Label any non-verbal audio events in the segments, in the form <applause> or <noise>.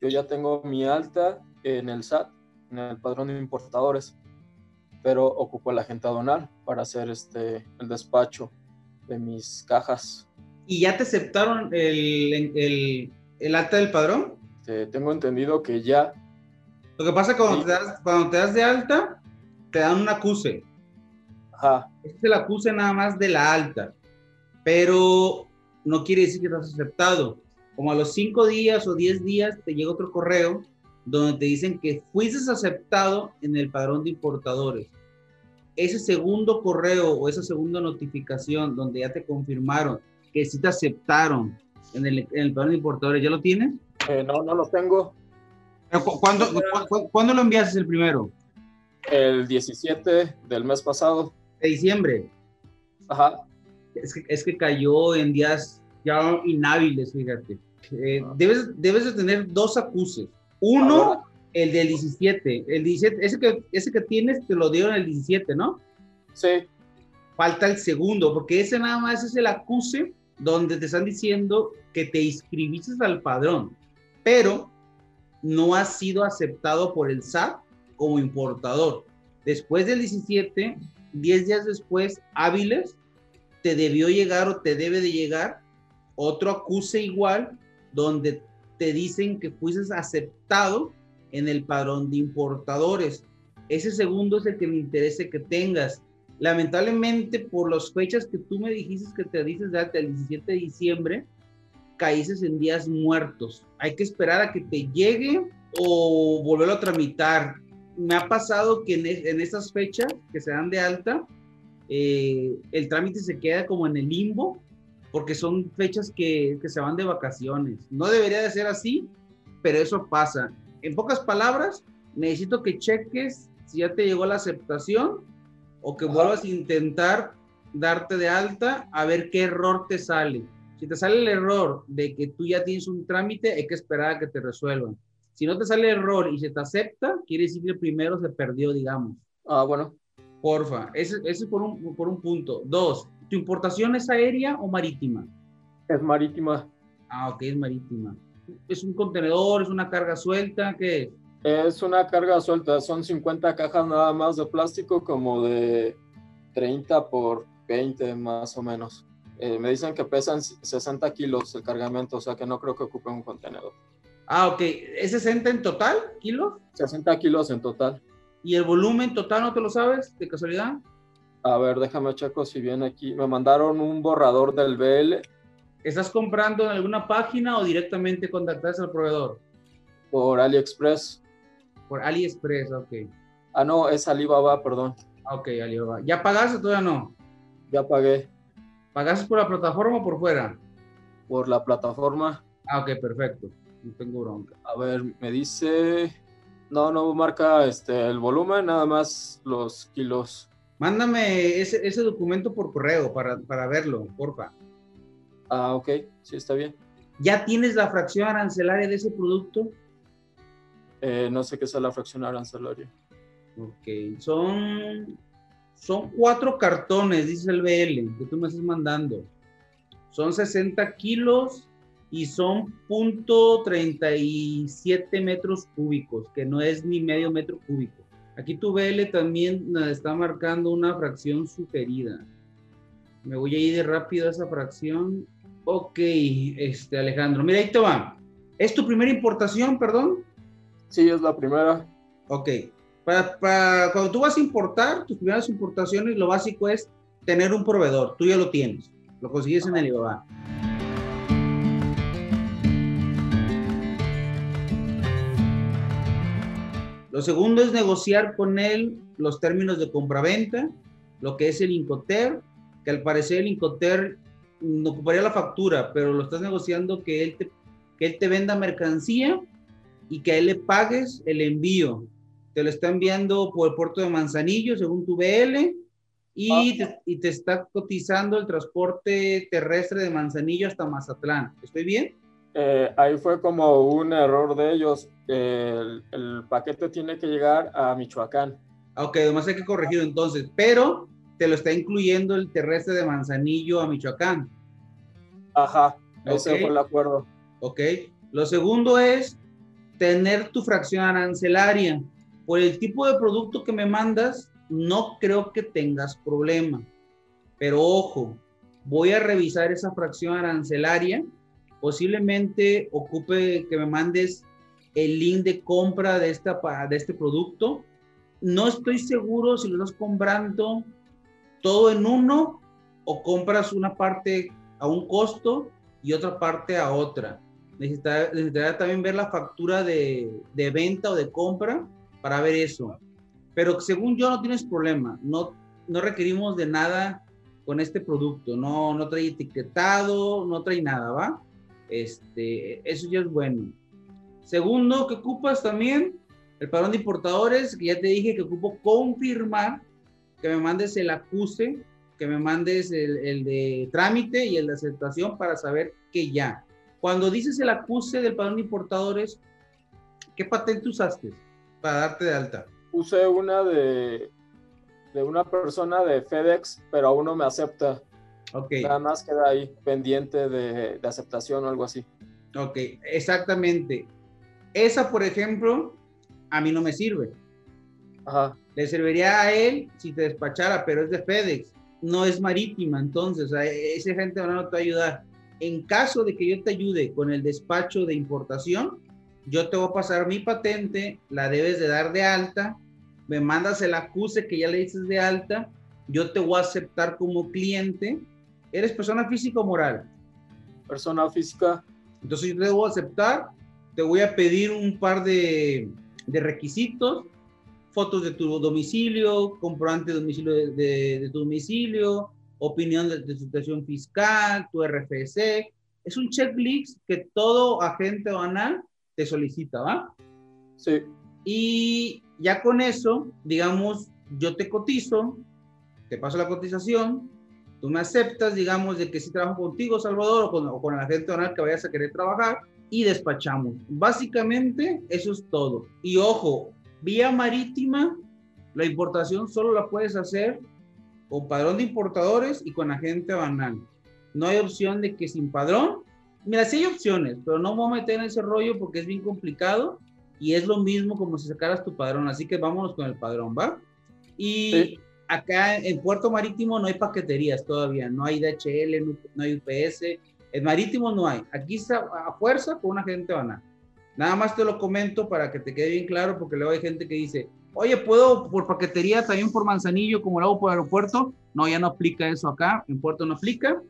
yo ya tengo mi alta en el SAT, en el padrón de importadores, pero ocupo la gente aduanal para hacer este, el despacho de mis cajas. ¿Y ya te aceptaron el, el, el alta del padrón? Este, tengo entendido que ya. Lo que pasa cuando, te das, cuando te das de alta, te dan un acuse. Ajá. Este es el acuse nada más de la alta, pero no quiere decir que estás aceptado. Como a los cinco días o diez días te llega otro correo donde te dicen que fuiste aceptado en el padrón de importadores. Ese segundo correo o esa segunda notificación donde ya te confirmaron que sí te aceptaron en el, en el padrón de importadores, ¿ya lo tienes? Eh, no, no lo tengo. ¿Cuándo, ¿Cuándo, lo enviaste el primero? El 17 del mes pasado. De diciembre. Ajá. Es que, es que cayó en días ya inhábiles, fíjate. Eh, ah. debes, debes de tener dos acuses. Uno, el del 17. El 17, ese que, ese que tienes te lo dieron el 17, ¿no? Sí. Falta el segundo, porque ese nada más es el acuse donde te están diciendo que te inscribiste al padrón pero no ha sido aceptado por el SAT como importador. Después del 17, 10 días después, hábiles, te debió llegar o te debe de llegar otro acuse igual donde te dicen que fuiste aceptado en el padrón de importadores. Ese segundo es el que me interesa que tengas. Lamentablemente, por las fechas que tú me dijiste que te dices de el 17 de diciembre, caíces en días muertos. Hay que esperar a que te llegue o volverlo a tramitar. Me ha pasado que en, en estas fechas que se dan de alta, eh, el trámite se queda como en el limbo porque son fechas que, que, se van de vacaciones. No debería de ser así, pero eso pasa. En pocas palabras, necesito que cheques si ya te llegó la aceptación o que vuelvas a intentar darte de alta a ver qué error te sale. Si te sale el error de que tú ya tienes un trámite, hay que esperar a que te resuelvan. Si no te sale el error y se te acepta, quiere decir que primero se perdió, digamos. Ah, bueno. Porfa, ese, ese es por un, por un punto. Dos, ¿tu importación es aérea o marítima? Es marítima. Ah, ok, es marítima. ¿Es un contenedor? ¿Es una carga suelta? ¿Qué es? Es una carga suelta, son 50 cajas nada más de plástico, como de 30 por 20 más o menos. Eh, me dicen que pesan 60 kilos el cargamento, o sea que no creo que ocupe un contenedor. Ah, ok. ¿Es 60 en total kilos? 60 kilos en total. ¿Y el volumen total no te lo sabes de casualidad? A ver, déjame checo si viene aquí. Me mandaron un borrador del BL. ¿Estás comprando en alguna página o directamente contactaste al proveedor? Por AliExpress. Por AliExpress, ok. Ah, no, es Alibaba, perdón. Ah, ok, Alibaba. ¿Ya pagaste o todavía no? Ya pagué. ¿Pagaste por la plataforma o por fuera? Por la plataforma. Ah, ok, perfecto. No tengo bronca. A ver, me dice. No, no marca este, el volumen, nada más los kilos. Mándame ese, ese documento por correo para, para verlo, porfa. Ah, ok, sí, está bien. ¿Ya tienes la fracción arancelaria de ese producto? Eh, no sé qué es la fracción arancelaria. Ok, son son cuatro cartones, dice el BL, que tú me estás mandando. Son 60 kilos y son punto 37 metros cúbicos, que no es ni medio metro cúbico. Aquí tu BL también está marcando una fracción sugerida. Me voy a ir de rápido a esa fracción. Ok, este Alejandro, mira, ahí te va. ¿Es tu primera importación, perdón? Sí, es la primera. Ok, para, cuando tú vas a importar, tus primeras importaciones, lo básico es tener un proveedor. Tú ya lo tienes. Lo consigues en Alibaba. Lo segundo es negociar con él los términos de compraventa, lo que es el Incoter, que al parecer el Incoter no ocuparía la factura, pero lo estás negociando que él te, que él te venda mercancía y que a él le pagues el envío te lo está enviando por el puerto de Manzanillo, según tu BL, y, te, y te está cotizando el transporte terrestre de Manzanillo hasta Mazatlán. ¿Estoy bien? Eh, ahí fue como un error de ellos. El, el, paquete tiene que llegar a Michoacán. Ok, además hay que corregirlo entonces, pero te lo está incluyendo el terrestre de Manzanillo a Michoacán. Ajá, ese fue el acuerdo. Ok, lo segundo es tener tu fracción arancelaria. Por el tipo de producto que me mandas, no creo que tengas problema. Pero ojo, voy a revisar esa fracción arancelaria. Posiblemente ocupe que me mandes el link de compra de, esta, de este producto. No estoy seguro si lo estás comprando todo en uno o compras una parte a un costo y otra parte a otra. Necesitaría, también ver la factura de, de, venta o de compra para ver eso. Pero según yo no tienes problema, no, no requerimos de nada con este producto, no, no trae etiquetado, no trae nada, ¿va? Este, eso ya es bueno. Segundo, que ocupas también el padrón de importadores, que ya te dije que ocupo confirmar que me mandes el acuse, que me mandes el, el de trámite y el de aceptación para saber que ya. Cuando dices el acuse del padrón de importadores, ¿qué patente usaste para darte de alta? Usé una de, de una persona de FedEx, pero aún no me acepta. Ok. Nada más queda ahí pendiente de, de aceptación o algo así. Ok, exactamente. Esa, por ejemplo, a mí no me sirve. Ajá. Le serviría a él si te despachara, pero es de FedEx, no es marítima, entonces o sea, ese gente no te va a ayudar. En caso de que yo te ayude con el despacho de importación, yo te voy a pasar mi patente, la debes de dar de alta, me mandas el acuse que ya le dices de alta, yo te voy a aceptar como cliente. ¿Eres persona física o moral? Persona física. Entonces yo te a aceptar, te voy a pedir un par de, de requisitos, fotos de tu domicilio, comprobante de domicilio de, de, de tu domicilio, opinión de, de, situación fiscal, tu RFC. Es un checklist que todo agente banal te solicita, ¿va? Sí. Y ya con eso, digamos, yo te cotizo, te paso la cotización, tú me aceptas, digamos, de que si trabajo contigo, Salvador, o con, o con el agente banal que vayas a querer trabajar, y despachamos. Básicamente, eso es todo. Y ojo, vía marítima, la importación solo la puedes hacer con padrón de importadores y con agente banal. No hay opción de que sin padrón. Mira, sí hay opciones, pero no me voy a meter en ese rollo porque es bien complicado y es lo mismo como si sacaras tu padrón. Así que vámonos con el padrón, ¿va? Y sí. Acá en Puerto Marítimo no hay paqueterías todavía, no hay DHL, no hay UPS. En Marítimo no hay. Aquí está a fuerza con un agente banal. Nada más te lo comento para que te quede bien claro porque luego hay gente que dice, oye, ¿puedo por paquetería también por Manzanillo como lo hago por aeropuerto? No, ya no aplica eso acá, en Puerto no aplica.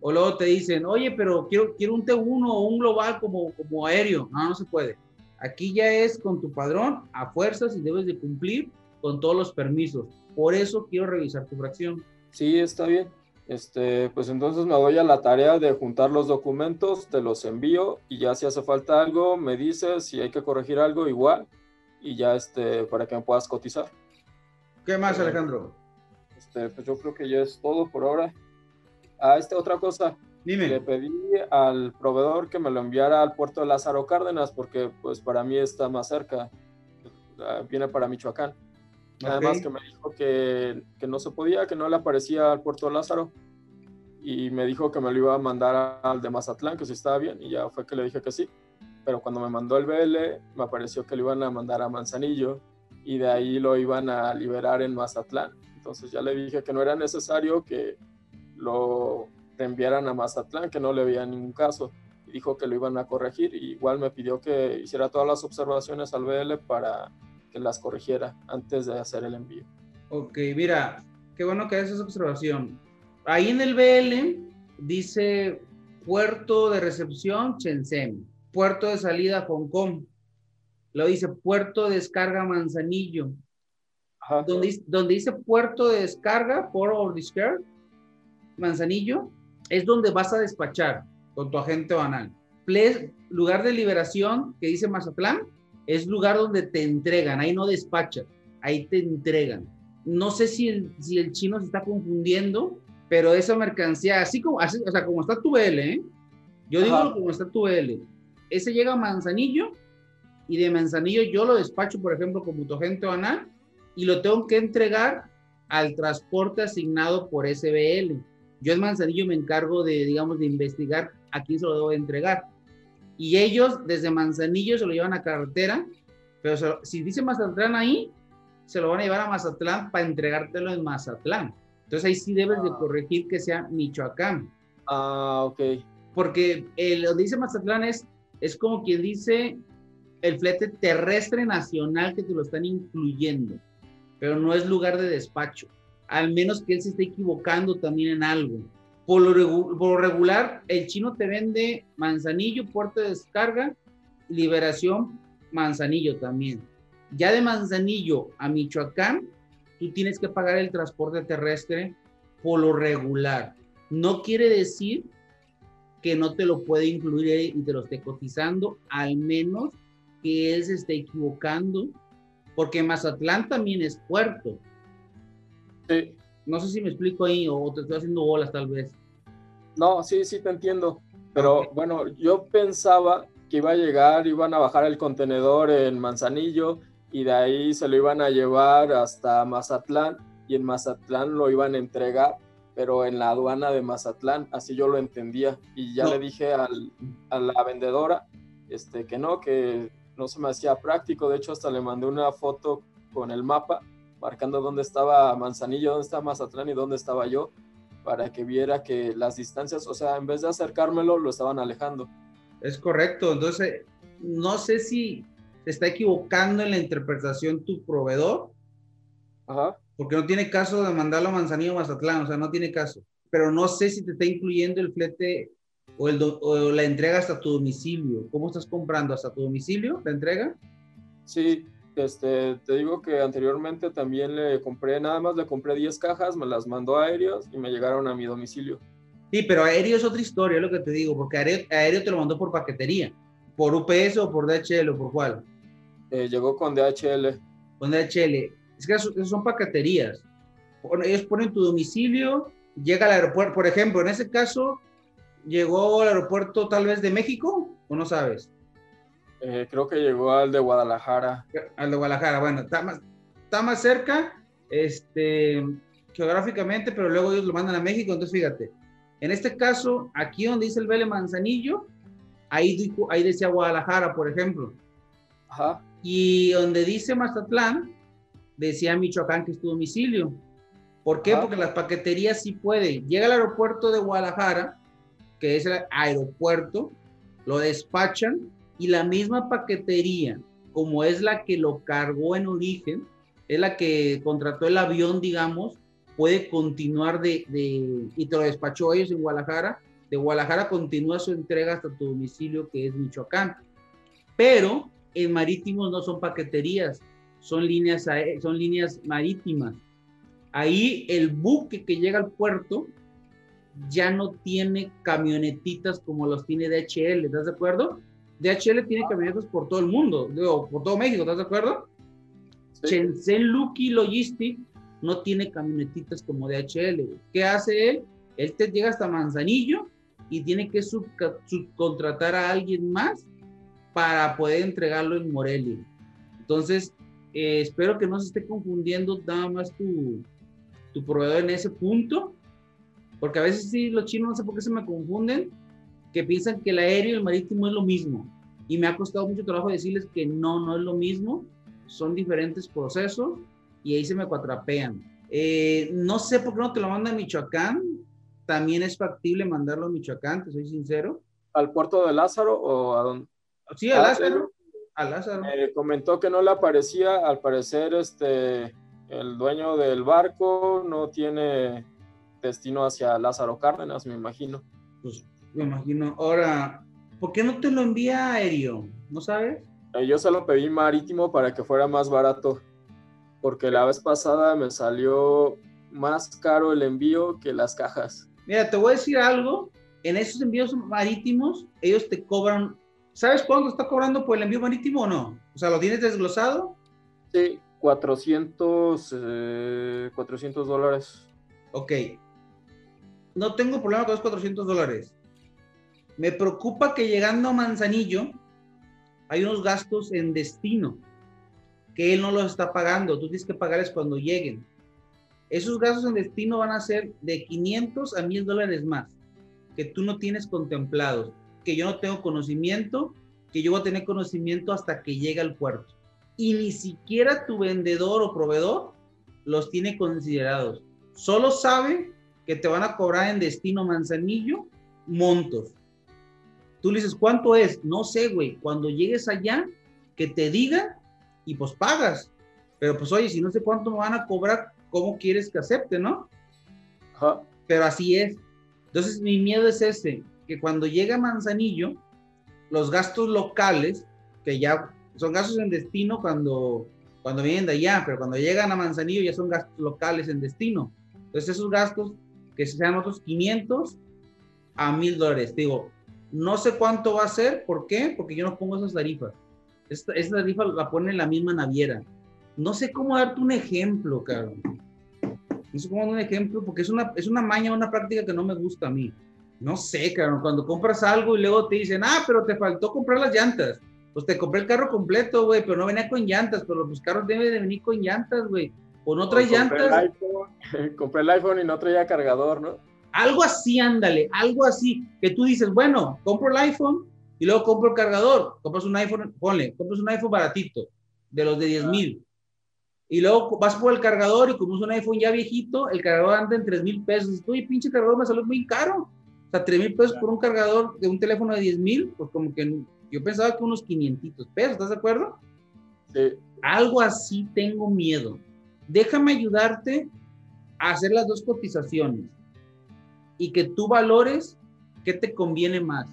O luego te dicen, oye, pero quiero, quiero un T1 o un global como, como aéreo. No, no se puede. Aquí ya es con tu padrón a fuerzas y debes de cumplir con todos los permisos. Por eso quiero revisar tu fracción. Sí, está bien. Este, pues entonces me doy a la tarea de juntar los documentos, te los envío y ya si hace falta algo, me dices si hay que corregir algo igual y ya este, para que me puedas cotizar. ¿Qué más, Alejandro? Este, pues yo creo que ya es todo por ahora. Ah, esta otra cosa. Dime. Le pedí al proveedor que me lo enviara al puerto de Lázaro Cárdenas porque pues para mí está más cerca. Viene para Michoacán. Okay. Además que me dijo que, que, no se podía, que no le aparecía al puerto Lázaro. Y me dijo que me lo iba a mandar al de Mazatlán, que si estaba bien. Y ya fue que le dije que sí. Pero cuando me mandó el BL, me apareció que lo iban a mandar a Manzanillo. Y de ahí lo iban a liberar en Mazatlán. Entonces ya le dije que no era necesario que lo enviaran a Mazatlán, que no le veía ningún caso. Y dijo que lo iban a corregir. Y igual me pidió que hiciera todas las observaciones al BL para que las corrigiera antes de hacer el envío. Ok, mira, qué bueno que haces esa observación. Ahí en el BL dice puerto de recepción Shenzhen, puerto de salida Hong Kong. Lo dice puerto de descarga Manzanillo. Ajá. Donde, donde dice puerto de descarga, Port of Discharge, Manzanillo, es donde vas a despachar con tu agente banal. Ple lugar de liberación que dice Mazatlán, es lugar donde te entregan, ahí no despachas, ahí te entregan. No sé si el, si el chino se está confundiendo, pero esa mercancía, así como, así, o sea, como está tu BL, ¿eh? yo digo Ajá. como está tu BL, ese llega a Manzanillo y de Manzanillo yo lo despacho, por ejemplo, como tu agente banal y lo tengo que entregar al transporte asignado por SBL. Yo en Manzanillo me encargo de, digamos, de investigar a quién se lo debo de entregar. Y ellos desde Manzanillo se lo llevan a carretera, pero si dice Mazatlán ahí, se lo van a llevar a Mazatlán para entregártelo en Mazatlán. Entonces ahí sí debes de ah. corregir que sea Michoacán. Ah, ok. Porque lo dice Mazatlán es, es como quien dice el flete terrestre nacional que te lo están incluyendo, pero no es lugar de despacho. Al menos que él se esté equivocando también en algo. Por lo, regular, el chino te vende Manzanillo, puerto de descarga, liberación, Manzanillo también. Ya de Manzanillo a Michoacán, tú tienes que pagar el transporte terrestre por lo regular. No quiere decir que no te lo puede incluir y te lo esté cotizando, al menos que él se esté equivocando, porque Mazatlán también es puerto. Sí. No sé si me explico ahí o te estoy haciendo bolas tal vez. No, sí, sí te entiendo. Pero bueno, yo pensaba que iba a llegar, iban a bajar el contenedor en Manzanillo y de ahí se lo iban a llevar hasta Mazatlán y en Mazatlán lo iban a entregar, pero en la aduana de Mazatlán, así yo lo entendía. Y ya le dije al, a la vendedora este, que no, que no se me hacía práctico. De hecho, hasta le mandé una foto con el mapa marcando dónde estaba Manzanillo, dónde estaba Mazatlán y dónde estaba yo, para que viera que las distancias, o sea, en vez de acercármelo, lo estaban alejando. Es correcto, entonces no sé si se está equivocando en la interpretación tu proveedor, Ajá. porque no tiene caso de mandarlo a Manzanillo o Mazatlán, o sea, no tiene caso. Pero no sé si te está incluyendo el flete o, el o la entrega hasta tu domicilio. ¿Cómo estás comprando? ¿Hasta tu domicilio la entrega? Sí, este, te digo que anteriormente también le compré, nada más le compré 10 cajas, me las mandó aéreos y me llegaron a mi domicilio. Sí, pero aéreo es otra historia, es lo que te digo, porque aéreo, te lo mandó por paquetería, por UPS o por DHL o por cuál. Eh, llegó con DHL. Con DHL. Es que son paqueterías. Ellos ponen tu domicilio, llega al aeropuerto, por ejemplo, en ese caso, llegó al aeropuerto tal vez de México, o no sabes. Eh, creo que llegó al de Guadalajara. Al de Guadalajara, bueno, está más, está más cerca este, geográficamente, pero luego ellos lo mandan a México, entonces fíjate. En este caso, aquí donde dice el Vélez Manzanillo, ahí, ahí decía Guadalajara, por ejemplo. Ajá. Y donde dice Mazatlán, decía Michoacán que es tu domicilio. ¿Por qué? Porque las paqueterías sí pueden. Llega al aeropuerto de Guadalajara, que es el aeropuerto, lo despachan y la misma paquetería, como es la que lo cargó en origen, es la que contrató el avión, digamos, puede continuar de, de, y te lo despachó ellos en Guadalajara, de Guadalajara continúa su entrega hasta tu domicilio que es Michoacán. Pero en marítimos no son paqueterías, son líneas, son líneas marítimas. Ahí el buque que llega al puerto ya no tiene camionetitas como los tiene DHL, ¿estás de acuerdo? DHL tiene camionetas por todo el mundo, digo, por todo México, ¿estás de acuerdo? Sí. Shenzhen Lucky Logistics no tiene camionetitas como DHL. ¿Qué hace él? Él te llega hasta Manzanillo y tiene que subcontratar a alguien más para poder entregarlo en Morelia. Entonces, eh, espero que no se esté confundiendo nada más tu, tu proveedor en ese punto, porque a veces sí los chinos no sé por qué se me confunden, que piensan que el aéreo y el marítimo es lo mismo. Y me ha costado mucho trabajo decirles que no, no es lo mismo, son diferentes procesos y ahí se me cuatrapean. Eh, no sé por qué no te lo manda a Michoacán. También es factible mandarlo a Michoacán, te soy sincero. ¿Al puerto de Lázaro o a dónde? Sí, a Lázaro. A Lázaro. comentó que no le aparecía, al parecer este, el dueño del barco no tiene destino hacia Lázaro Cárdenas, me imagino. Pues me imagino. Ahora, ¿por qué no te lo envía aéreo? ¿No sabes? Eh, yo se lo pedí marítimo para que fuera más barato porque la vez pasada me salió más caro el envío que las cajas. Mira, te voy a decir algo, en esos envíos marítimos, ellos te cobran, ¿sabes cuánto está cobrando por el envío marítimo o no? O sea, ¿lo tienes desglosado? Sí, 400, 400 eh, dólares. Ok. No tengo problema con los 400 dólares. Me preocupa que llegando a Manzanillo hay unos gastos en destino que él no los está pagando, tú tienes que pagarles cuando lleguen. Esos gastos en destino van a ser de 500 a 1000 dólares más, que tú no tienes contemplados. que yo no tengo conocimiento, que yo voy a tener conocimiento hasta que llegue al puerto. Y ni siquiera tu vendedor o proveedor los tiene considerados. Solo sabe que te van a cobrar en destino Manzanillo montos. Tú le dices, ¿cuánto es? No sé, güey. Cuando llegues allá, que te diga y pues pagas. Pero pues oye, si no sé cuánto me van a cobrar, ¿cómo quieres que acepte, no? Pero así es. Entonces mi miedo es ese, que cuando llega Manzanillo, los gastos locales, que ya son gastos en destino cuando, cuando vienen de allá, pero cuando llegan a Manzanillo ya son gastos locales en destino. Entonces esos gastos, que sean otros 500 a 1000 dólares. Digo, no sé cuánto va a ser, ¿por qué? Porque yo no pongo esas tarifas. Esta, esta tarifa la pone la misma naviera. No sé cómo darte un ejemplo, cabrón. No sé cómo dar un ejemplo, porque es una, es una maña, una práctica que no me gusta a mí. No sé, cabrón, cuando compras algo y luego te dicen, ah, pero te faltó comprar las llantas. Pues te compré el carro completo, güey, pero no venía con llantas, pero los carros deben de venir con llantas, güey. O no trae llantas. <laughs> compré el iPhone y no traía cargador, ¿no? Algo así, ándale, algo así, que tú dices, bueno, compro el iPhone y luego compro el cargador. Compras un iPhone, ponle, compras un iPhone baratito, de los de 10 ah. mil. Y luego vas por el cargador y como es un iPhone ya viejito, el cargador anda en 3 mil pesos. Uy, pinche cargador me salió muy caro. O sea, 3 mil pesos por un cargador de un teléfono de 10 mil, pues como que yo pensaba que unos 500 pesos, ¿estás de acuerdo? Sí. Algo así tengo miedo. Déjame ayudarte a hacer las dos cotizaciones y que tú valores qué te conviene más